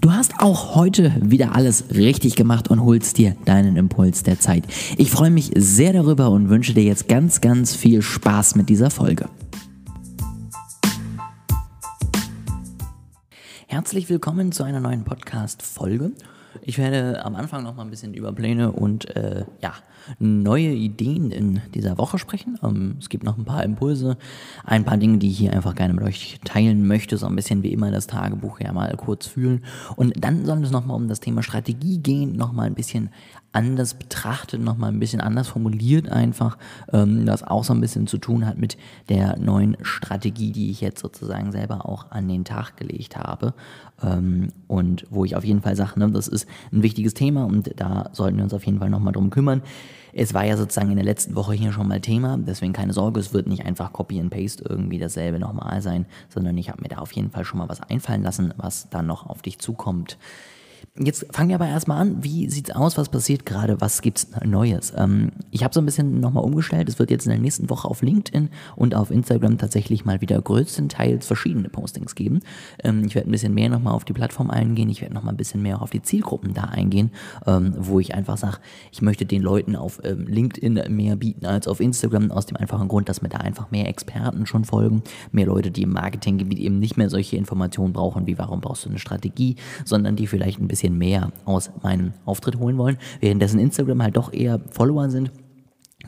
Du hast auch heute wieder alles richtig gemacht und holst dir deinen Impuls der Zeit. Ich freue mich sehr darüber und wünsche dir jetzt ganz, ganz viel Spaß mit dieser Folge. Herzlich willkommen zu einer neuen Podcast-Folge. Ich werde am Anfang noch mal ein bisschen über Pläne und äh, ja, neue Ideen in dieser Woche sprechen. Ähm, es gibt noch ein paar Impulse, ein paar Dinge, die ich hier einfach gerne mit euch teilen möchte, so ein bisschen wie immer das Tagebuch ja mal kurz fühlen. Und dann soll es noch mal um das Thema Strategie gehen, noch mal ein bisschen anders betrachtet, nochmal ein bisschen anders formuliert einfach, ähm, das auch so ein bisschen zu tun hat mit der neuen Strategie, die ich jetzt sozusagen selber auch an den Tag gelegt habe ähm, und wo ich auf jeden Fall sage, ne, das ist ein wichtiges Thema und da sollten wir uns auf jeden Fall nochmal drum kümmern. Es war ja sozusagen in der letzten Woche hier schon mal Thema, deswegen keine Sorge, es wird nicht einfach Copy and Paste irgendwie dasselbe nochmal sein, sondern ich habe mir da auf jeden Fall schon mal was einfallen lassen, was dann noch auf dich zukommt. Jetzt fangen wir aber erstmal an. Wie sieht's aus? Was passiert gerade? Was gibt's Neues? Ähm, ich habe so ein bisschen nochmal umgestellt. Es wird jetzt in der nächsten Woche auf LinkedIn und auf Instagram tatsächlich mal wieder größtenteils verschiedene Postings geben. Ähm, ich werde ein bisschen mehr nochmal auf die Plattform eingehen. Ich werde nochmal ein bisschen mehr auf die Zielgruppen da eingehen, ähm, wo ich einfach sage, ich möchte den Leuten auf ähm, LinkedIn mehr bieten als auf Instagram, aus dem einfachen Grund, dass mir da einfach mehr Experten schon folgen, mehr Leute, die im Marketinggebiet eben nicht mehr solche Informationen brauchen, wie warum brauchst du eine Strategie, sondern die vielleicht ein bisschen mehr aus meinem Auftritt holen wollen, währenddessen Instagram halt doch eher Follower sind.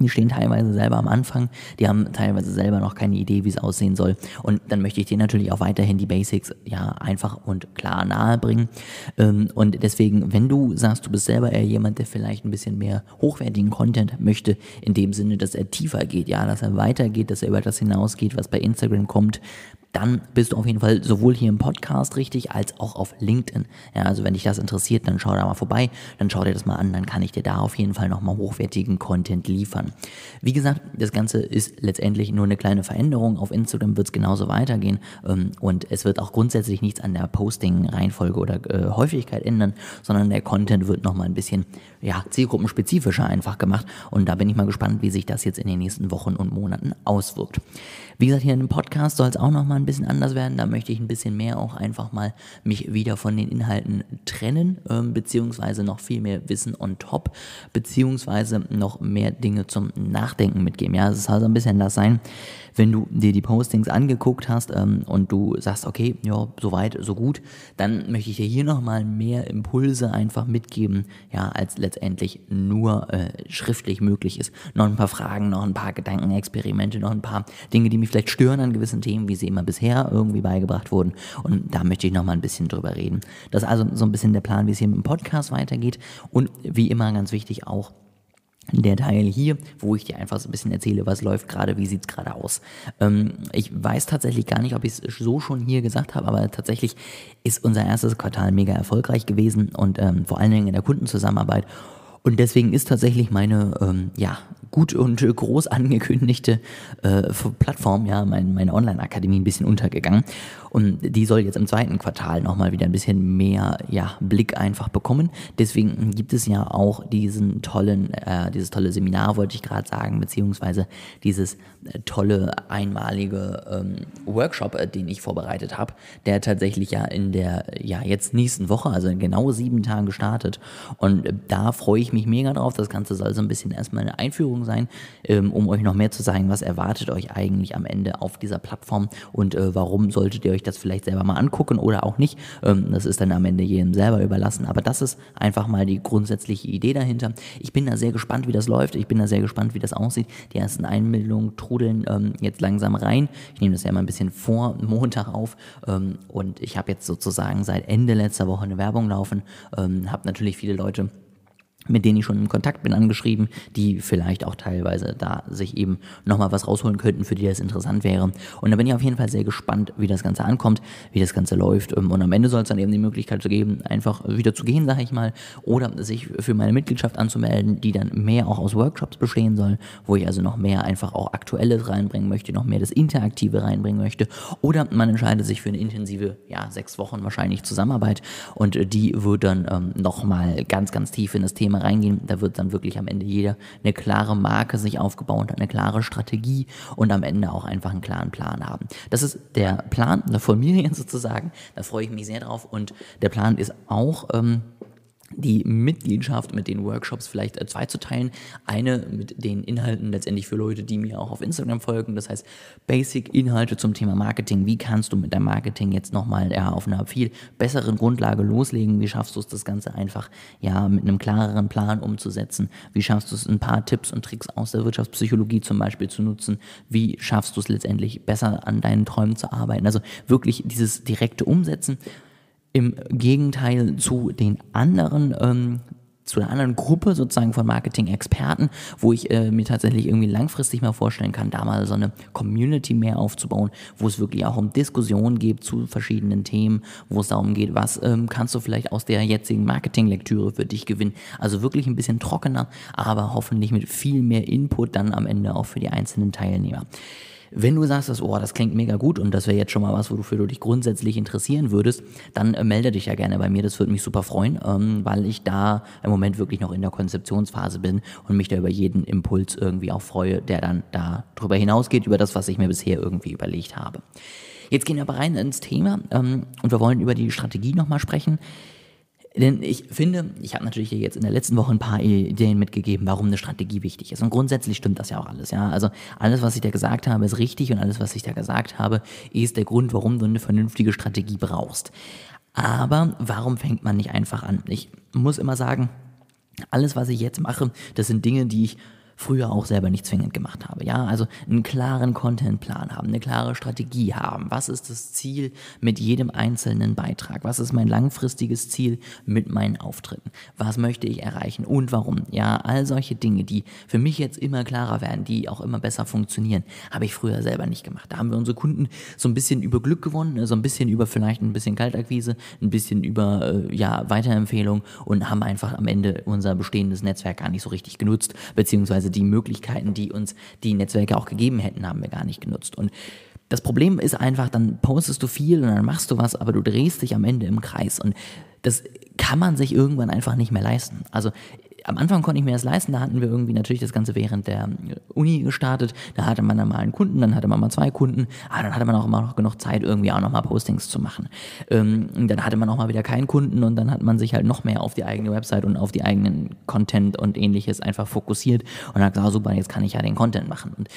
Die stehen teilweise selber am Anfang, die haben teilweise selber noch keine Idee, wie es aussehen soll. Und dann möchte ich denen natürlich auch weiterhin die Basics ja einfach und klar nahe bringen. Ähm, und deswegen, wenn du sagst, du bist selber eher jemand, der vielleicht ein bisschen mehr hochwertigen Content möchte, in dem Sinne, dass er tiefer geht, ja, dass er weitergeht, dass er über das hinausgeht, was bei Instagram kommt, dann bist du auf jeden Fall sowohl hier im Podcast richtig als auch auf LinkedIn. Ja, also wenn dich das interessiert, dann schau da mal vorbei, dann schau dir das mal an, dann kann ich dir da auf jeden Fall nochmal hochwertigen Content liefern. Wie gesagt, das Ganze ist letztendlich nur eine kleine Veränderung. Auf Instagram wird es genauso weitergehen ähm, und es wird auch grundsätzlich nichts an der Posting-Reihenfolge oder äh, Häufigkeit ändern, sondern der Content wird nochmal ein bisschen ja, zielgruppenspezifischer einfach gemacht und da bin ich mal gespannt, wie sich das jetzt in den nächsten Wochen und Monaten auswirkt. Wie gesagt, hier in dem Podcast soll es auch nochmal ein bisschen anders werden. Da möchte ich ein bisschen mehr auch einfach mal mich wieder von den Inhalten trennen, ähm, beziehungsweise noch viel mehr Wissen on top, beziehungsweise noch mehr Dinge zum Nachdenken mitgeben. Ja, es soll so ein bisschen das sein, wenn du dir die Postings angeguckt hast ähm, und du sagst, okay, ja, so weit, so gut, dann möchte ich dir hier nochmal mehr Impulse einfach mitgeben, ja, als letztendlich nur äh, schriftlich möglich ist. Noch ein paar Fragen, noch ein paar Gedankenexperimente, noch ein paar Dinge, die mich vielleicht stören an gewissen Themen, wie sie immer bisher irgendwie beigebracht wurden. Und da möchte ich noch mal ein bisschen drüber reden. Das ist also so ein bisschen der Plan, wie es hier im Podcast weitergeht. Und wie immer ganz wichtig auch, der Teil hier, wo ich dir einfach so ein bisschen erzähle, was läuft gerade, wie sieht's gerade aus. Ähm, ich weiß tatsächlich gar nicht, ob ich es so schon hier gesagt habe, aber tatsächlich ist unser erstes Quartal mega erfolgreich gewesen und ähm, vor allen Dingen in der Kundenzusammenarbeit. Und deswegen ist tatsächlich meine ähm, ja, gut und groß angekündigte äh, Plattform, ja, mein, meine Online-Akademie ein bisschen untergegangen. Und die soll jetzt im zweiten Quartal nochmal wieder ein bisschen mehr ja, Blick einfach bekommen. Deswegen gibt es ja auch diesen tollen, äh, dieses tolle Seminar, wollte ich gerade sagen, beziehungsweise dieses äh, tolle einmalige ähm, Workshop, äh, den ich vorbereitet habe, der tatsächlich ja in der ja jetzt nächsten Woche, also in genau sieben Tagen gestartet. Und äh, da freue ich mich mega drauf. Das Ganze soll so ein bisschen erstmal eine Einführung sein, ähm, um euch noch mehr zu sagen, was erwartet euch eigentlich am Ende auf dieser Plattform und äh, warum solltet ihr euch euch das vielleicht selber mal angucken oder auch nicht. Ähm, das ist dann am Ende jedem selber überlassen. Aber das ist einfach mal die grundsätzliche Idee dahinter. Ich bin da sehr gespannt, wie das läuft. Ich bin da sehr gespannt, wie das aussieht. Die ersten Einmeldungen trudeln ähm, jetzt langsam rein. Ich nehme das ja mal ein bisschen vor Montag auf. Ähm, und ich habe jetzt sozusagen seit Ende letzter Woche eine Werbung laufen. Ähm, habe natürlich viele Leute mit denen ich schon in Kontakt bin, angeschrieben, die vielleicht auch teilweise da sich eben nochmal was rausholen könnten, für die das interessant wäre. Und da bin ich auf jeden Fall sehr gespannt, wie das Ganze ankommt, wie das Ganze läuft. Ähm, und am Ende soll es dann eben die Möglichkeit zu geben, einfach wieder zu gehen, sage ich mal, oder sich für meine Mitgliedschaft anzumelden, die dann mehr auch aus Workshops bestehen soll, wo ich also noch mehr einfach auch Aktuelles reinbringen möchte, noch mehr das Interaktive reinbringen möchte. Oder man entscheidet sich für eine intensive, ja, sechs Wochen wahrscheinlich Zusammenarbeit und die wird dann ähm, nochmal ganz, ganz tief in das Thema Thema reingehen. Da wird dann wirklich am Ende jeder eine klare Marke sich aufgebaut eine klare Strategie und am Ende auch einfach einen klaren Plan haben. Das ist der Plan von mir sozusagen. Da freue ich mich sehr drauf. Und der Plan ist auch, ähm, die Mitgliedschaft mit den Workshops vielleicht äh, zwei zu teilen. Eine mit den Inhalten letztendlich für Leute, die mir auch auf Instagram folgen. Das heißt, Basic-Inhalte zum Thema Marketing. Wie kannst du mit deinem Marketing jetzt nochmal ja, auf einer viel besseren Grundlage loslegen? Wie schaffst du es, das Ganze einfach ja mit einem klareren Plan umzusetzen? Wie schaffst du es, ein paar Tipps und Tricks aus der Wirtschaftspsychologie zum Beispiel zu nutzen? Wie schaffst du es letztendlich besser an deinen Träumen zu arbeiten? Also wirklich dieses direkte Umsetzen im Gegenteil zu den anderen, ähm, zu einer anderen Gruppe sozusagen von Marketing-Experten, wo ich äh, mir tatsächlich irgendwie langfristig mal vorstellen kann, da mal so eine Community mehr aufzubauen, wo es wirklich auch um Diskussionen geht zu verschiedenen Themen, wo es darum geht, was ähm, kannst du vielleicht aus der jetzigen Marketing-Lektüre für dich gewinnen. Also wirklich ein bisschen trockener, aber hoffentlich mit viel mehr Input dann am Ende auch für die einzelnen Teilnehmer. Wenn du sagst, dass, oh, das klingt mega gut und das wäre jetzt schon mal was, wofür du dich grundsätzlich interessieren würdest, dann äh, melde dich ja gerne bei mir. Das würde mich super freuen, ähm, weil ich da im Moment wirklich noch in der Konzeptionsphase bin und mich da über jeden Impuls irgendwie auch freue, der dann da drüber hinausgeht, über das, was ich mir bisher irgendwie überlegt habe. Jetzt gehen wir aber rein ins Thema ähm, und wir wollen über die Strategie nochmal sprechen. Denn ich finde, ich habe natürlich jetzt in der letzten Woche ein paar Ideen mitgegeben, warum eine Strategie wichtig ist. Und grundsätzlich stimmt das ja auch alles. Ja? Also alles, was ich da gesagt habe, ist richtig und alles, was ich da gesagt habe, ist der Grund, warum du eine vernünftige Strategie brauchst. Aber warum fängt man nicht einfach an? Ich muss immer sagen, alles, was ich jetzt mache, das sind Dinge, die ich früher auch selber nicht zwingend gemacht habe. Ja, also einen klaren Contentplan haben, eine klare Strategie haben. Was ist das Ziel mit jedem einzelnen Beitrag? Was ist mein langfristiges Ziel mit meinen Auftritten? Was möchte ich erreichen und warum? Ja, all solche Dinge, die für mich jetzt immer klarer werden, die auch immer besser funktionieren, habe ich früher selber nicht gemacht. Da haben wir unsere Kunden so ein bisschen über Glück gewonnen, so ein bisschen über vielleicht ein bisschen Kaltakquise, ein bisschen über äh, ja, Weiterempfehlung und haben einfach am Ende unser bestehendes Netzwerk gar nicht so richtig genutzt, beziehungsweise die Möglichkeiten, die uns die Netzwerke auch gegeben hätten, haben wir gar nicht genutzt. Und das Problem ist einfach, dann postest du viel und dann machst du was, aber du drehst dich am Ende im Kreis. Und das kann man sich irgendwann einfach nicht mehr leisten. Also am Anfang konnte ich mir das leisten, da hatten wir irgendwie natürlich das Ganze während der Uni gestartet, da hatte man dann mal einen Kunden, dann hatte man mal zwei Kunden, ah, dann hatte man auch immer noch genug Zeit, irgendwie auch nochmal Postings zu machen. Ähm, dann hatte man auch mal wieder keinen Kunden und dann hat man sich halt noch mehr auf die eigene Website und auf die eigenen Content und ähnliches einfach fokussiert und hat gesagt, oh, super, jetzt kann ich ja den Content machen. Und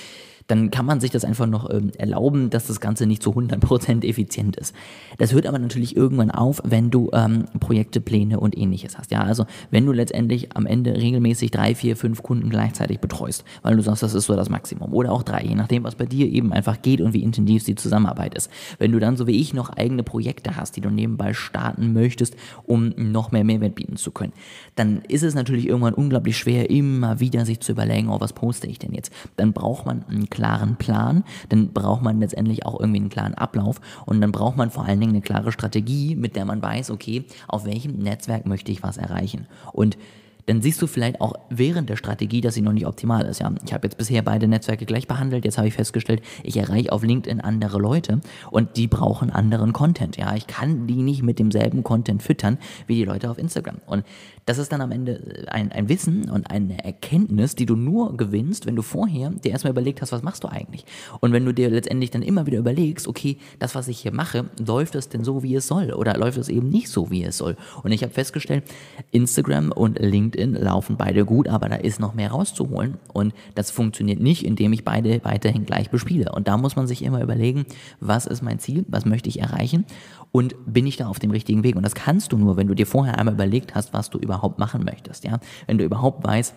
dann kann man sich das einfach noch ähm, erlauben, dass das Ganze nicht zu 100% effizient ist. Das hört aber natürlich irgendwann auf, wenn du ähm, Projekte, Pläne und ähnliches hast. Ja, also wenn du letztendlich am Ende regelmäßig drei, vier, fünf Kunden gleichzeitig betreust, weil du sagst, das ist so das Maximum oder auch drei, je nachdem, was bei dir eben einfach geht und wie intensiv die Zusammenarbeit ist. Wenn du dann so wie ich noch eigene Projekte hast, die du nebenbei starten möchtest, um noch mehr Mehrwert bieten zu können, dann ist es natürlich irgendwann unglaublich schwer, immer wieder sich zu überlegen, oh, was poste ich denn jetzt? Dann braucht man einen klaren Plan, dann braucht man letztendlich auch irgendwie einen klaren Ablauf und dann braucht man vor allen Dingen eine klare Strategie, mit der man weiß, okay, auf welchem Netzwerk möchte ich was erreichen. Und dann siehst du vielleicht auch während der Strategie, dass sie noch nicht optimal ist. Ja, ich habe jetzt bisher beide Netzwerke gleich behandelt. Jetzt habe ich festgestellt, ich erreiche auf LinkedIn andere Leute und die brauchen anderen Content. Ja, ich kann die nicht mit demselben Content füttern wie die Leute auf Instagram. Und das ist dann am Ende ein, ein Wissen und eine Erkenntnis, die du nur gewinnst, wenn du vorher dir erstmal überlegt hast, was machst du eigentlich? Und wenn du dir letztendlich dann immer wieder überlegst, okay, das, was ich hier mache, läuft es denn so, wie es soll? Oder läuft es eben nicht so, wie es soll? Und ich habe festgestellt, Instagram und LinkedIn laufen beide gut, aber da ist noch mehr rauszuholen. Und das funktioniert nicht, indem ich beide weiterhin gleich bespiele. Und da muss man sich immer überlegen, was ist mein Ziel, was möchte ich erreichen und bin ich da auf dem richtigen Weg? Und das kannst du nur, wenn du dir vorher einmal überlegt hast, was du überhaupt machen möchtest, ja? Wenn du überhaupt weißt,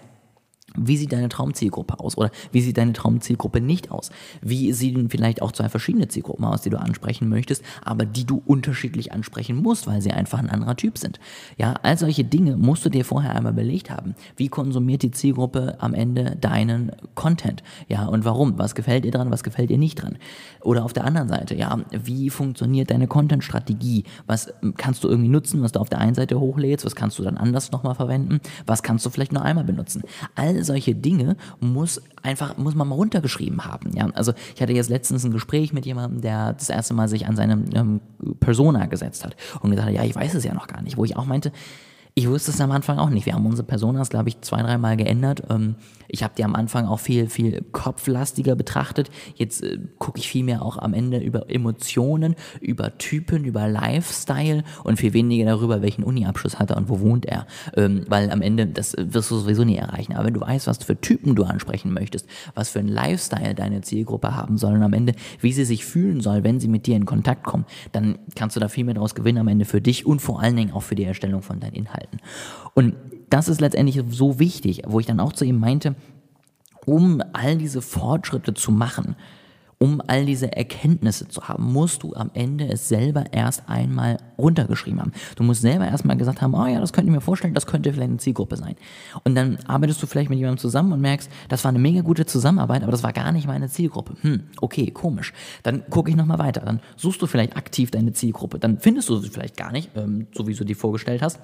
wie sieht deine Traumzielgruppe aus? Oder wie sieht deine Traumzielgruppe nicht aus? Wie sehen vielleicht auch zwei verschiedene Zielgruppen aus, die du ansprechen möchtest, aber die du unterschiedlich ansprechen musst, weil sie einfach ein anderer Typ sind? Ja, all solche Dinge musst du dir vorher einmal belegt haben. Wie konsumiert die Zielgruppe am Ende deinen Content? Ja, und warum? Was gefällt dir dran? Was gefällt dir nicht dran? Oder auf der anderen Seite, ja, wie funktioniert deine Content-Strategie? Was kannst du irgendwie nutzen, was du auf der einen Seite hochlädst? Was kannst du dann anders nochmal verwenden? Was kannst du vielleicht nur einmal benutzen? All solche Dinge muss einfach, muss man mal runtergeschrieben haben. Ja? Also ich hatte jetzt letztens ein Gespräch mit jemandem, der das erste Mal sich an seine ähm, Persona gesetzt hat und gesagt hat, ja, ich weiß es ja noch gar nicht, wo ich auch meinte, Ich wusste es am Anfang auch nicht. Wir haben unsere Personas, glaube ich, zwei, dreimal geändert. Ähm, ich habe die am Anfang auch viel, viel kopflastiger betrachtet. Jetzt äh, gucke ich viel mehr auch am Ende über Emotionen, über Typen, über Lifestyle und viel weniger darüber, welchen Uni-Abschluss hat er und wo wohnt er. Ähm, weil am Ende, das wirst du sowieso nie erreichen. Aber wenn du weißt, was für Typen du ansprechen möchtest, was für ein Lifestyle deine Zielgruppe haben soll und am Ende, wie sie sich fühlen soll, wenn sie mit dir in Kontakt kommen, dann kannst du da viel mehr draus gewinnen am Ende für dich und vor allen Dingen auch für die Erstellung von deinen Inhalten. Und das ist letztendlich so wichtig, wo ich dann auch zu ihm meinte, um all diese Fortschritte zu machen, um all diese Erkenntnisse zu haben, musst du am Ende es selber erst einmal runtergeschrieben haben. Du musst selber erstmal gesagt haben, oh ja, das könnte ich mir vorstellen, das könnte vielleicht eine Zielgruppe sein. Und dann arbeitest du vielleicht mit jemandem zusammen und merkst, das war eine mega gute Zusammenarbeit, aber das war gar nicht meine Zielgruppe. Hm, okay, komisch. Dann gucke ich nochmal weiter. Dann suchst du vielleicht aktiv deine Zielgruppe. Dann findest du sie vielleicht gar nicht, ähm, so wie du die vorgestellt hast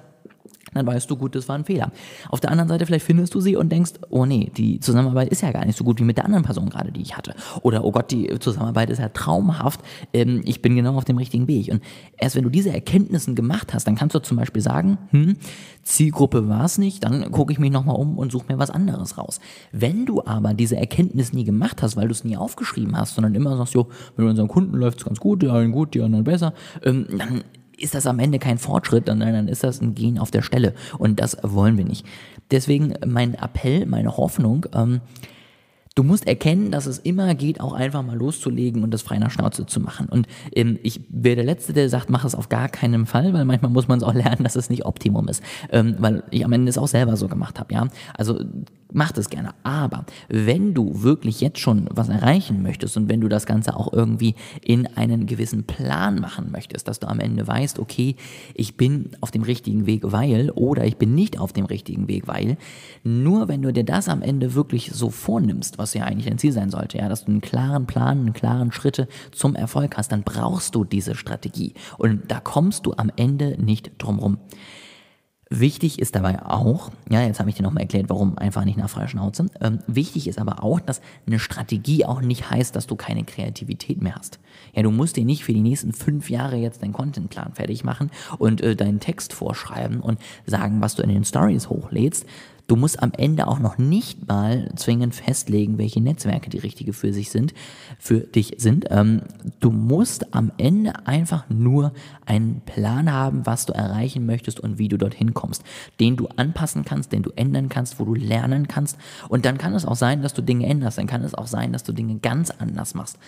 dann weißt du, gut, das war ein Fehler. Auf der anderen Seite, vielleicht findest du sie und denkst, oh nee, die Zusammenarbeit ist ja gar nicht so gut wie mit der anderen Person gerade, die ich hatte. Oder, oh Gott, die Zusammenarbeit ist ja traumhaft, ähm, ich bin genau auf dem richtigen Weg. Und erst wenn du diese Erkenntnissen gemacht hast, dann kannst du zum Beispiel sagen, hm, Zielgruppe war es nicht, dann gucke ich mich nochmal um und suche mir was anderes raus. Wenn du aber diese Erkenntnis nie gemacht hast, weil du es nie aufgeschrieben hast, sondern immer sagst, jo, mit unseren Kunden läuft es ganz gut, die einen gut, die anderen besser, ähm, dann ist das am Ende kein Fortschritt, sondern dann ist das ein Gehen auf der Stelle. Und das wollen wir nicht. Deswegen mein Appell, meine Hoffnung, ähm, Du musst erkennen, dass es immer geht, auch einfach mal loszulegen und das frei nach Schnauze zu machen. Und ähm, ich wäre der Letzte, der sagt, mach es auf gar keinen Fall, weil manchmal muss man es auch lernen, dass es nicht Optimum ist. Ähm, weil ich am Ende es auch selber so gemacht habe, ja. Also mach das gerne. Aber wenn du wirklich jetzt schon was erreichen möchtest und wenn du das Ganze auch irgendwie in einen gewissen Plan machen möchtest, dass du am Ende weißt, okay, ich bin auf dem richtigen Weg, weil oder ich bin nicht auf dem richtigen Weg, weil, nur wenn du dir das am Ende wirklich so vornimmst, was ja eigentlich dein Ziel sein sollte, ja, dass du einen klaren Plan, einen klaren Schritte zum Erfolg hast, dann brauchst du diese Strategie. Und da kommst du am Ende nicht drum rum. Wichtig ist dabei auch, ja, jetzt habe ich dir nochmal erklärt, warum einfach nicht nach freier Schnauze. Ähm, wichtig ist aber auch, dass eine Strategie auch nicht heißt, dass du keine Kreativität mehr hast. Ja, du musst dir nicht für die nächsten fünf Jahre jetzt deinen Contentplan fertig machen und äh, deinen Text vorschreiben und sagen, was du in den Stories hochlädst, Du musst am Ende auch noch nicht mal zwingend festlegen, welche Netzwerke die richtige für sich sind, für dich sind. Ähm, du musst am Ende einfach nur einen Plan haben, was du erreichen möchtest und wie du dorthin kommst, den du anpassen kannst, den du ändern kannst, wo du lernen kannst. Und dann kann es auch sein, dass du Dinge änderst. Dann kann es auch sein, dass du Dinge ganz anders machst.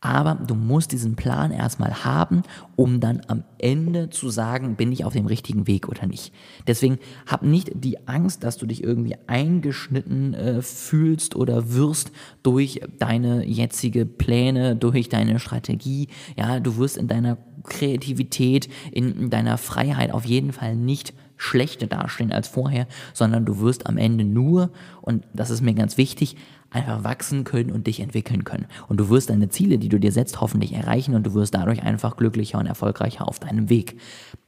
Aber du musst diesen Plan erstmal haben, um dann am Ende zu sagen, bin ich auf dem richtigen Weg oder nicht. Deswegen hab nicht die Angst, dass du dich irgendwie eingeschnitten äh, fühlst oder wirst durch deine jetzige Pläne, durch deine Strategie. Ja, du wirst in deiner Kreativität, in deiner Freiheit auf jeden Fall nicht schlechter dastehen als vorher, sondern du wirst am Ende nur, und das ist mir ganz wichtig, einfach wachsen können und dich entwickeln können. Und du wirst deine Ziele, die du dir setzt, hoffentlich erreichen und du wirst dadurch einfach glücklicher und erfolgreicher auf deinem Weg.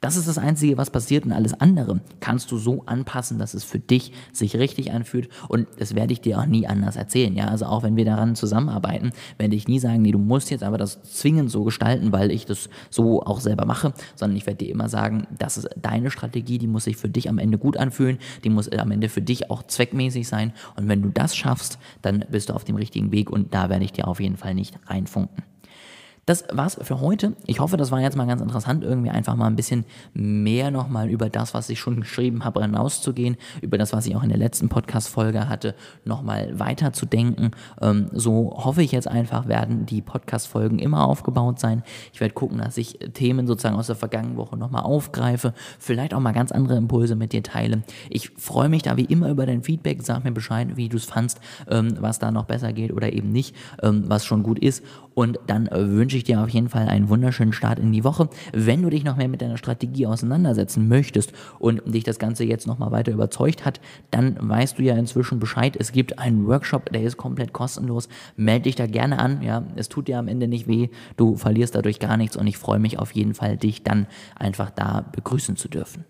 Das ist das Einzige, was passiert und alles andere kannst du so anpassen, dass es für dich sich richtig anfühlt und das werde ich dir auch nie anders erzählen. Ja, also auch wenn wir daran zusammenarbeiten, werde ich nie sagen, nee, du musst jetzt aber das zwingend so gestalten, weil ich das so auch selber mache, sondern ich werde dir immer sagen, das ist deine Strategie, die muss sich für dich am Ende gut anfühlen, die muss am Ende für dich auch zweckmäßig sein und wenn du das schaffst, dann bist du auf dem richtigen Weg und da werde ich dir auf jeden Fall nicht reinfunken. Das war's für heute. Ich hoffe, das war jetzt mal ganz interessant, irgendwie einfach mal ein bisschen mehr nochmal über das, was ich schon geschrieben habe, hinauszugehen, über das, was ich auch in der letzten Podcast-Folge hatte, nochmal weiter zu denken. Ähm, so hoffe ich jetzt einfach, werden die Podcast-Folgen immer aufgebaut sein. Ich werde gucken, dass ich Themen sozusagen aus der vergangenen Woche nochmal aufgreife, vielleicht auch mal ganz andere Impulse mit dir teile. Ich freue mich da wie immer über dein Feedback. Sag mir Bescheid, wie du es fandst, ähm, was da noch besser geht oder eben nicht, ähm, was schon gut ist. Und dann äh, wünsche ich dir auf jeden Fall einen wunderschönen Start in die Woche. Wenn du dich noch mehr mit deiner Strategie auseinandersetzen möchtest und dich das Ganze jetzt nochmal weiter überzeugt hat, dann weißt du ja inzwischen Bescheid. Es gibt einen Workshop, der ist komplett kostenlos. Melde dich da gerne an. Ja, es tut dir am Ende nicht weh. Du verlierst dadurch gar nichts und ich freue mich auf jeden Fall, dich dann einfach da begrüßen zu dürfen.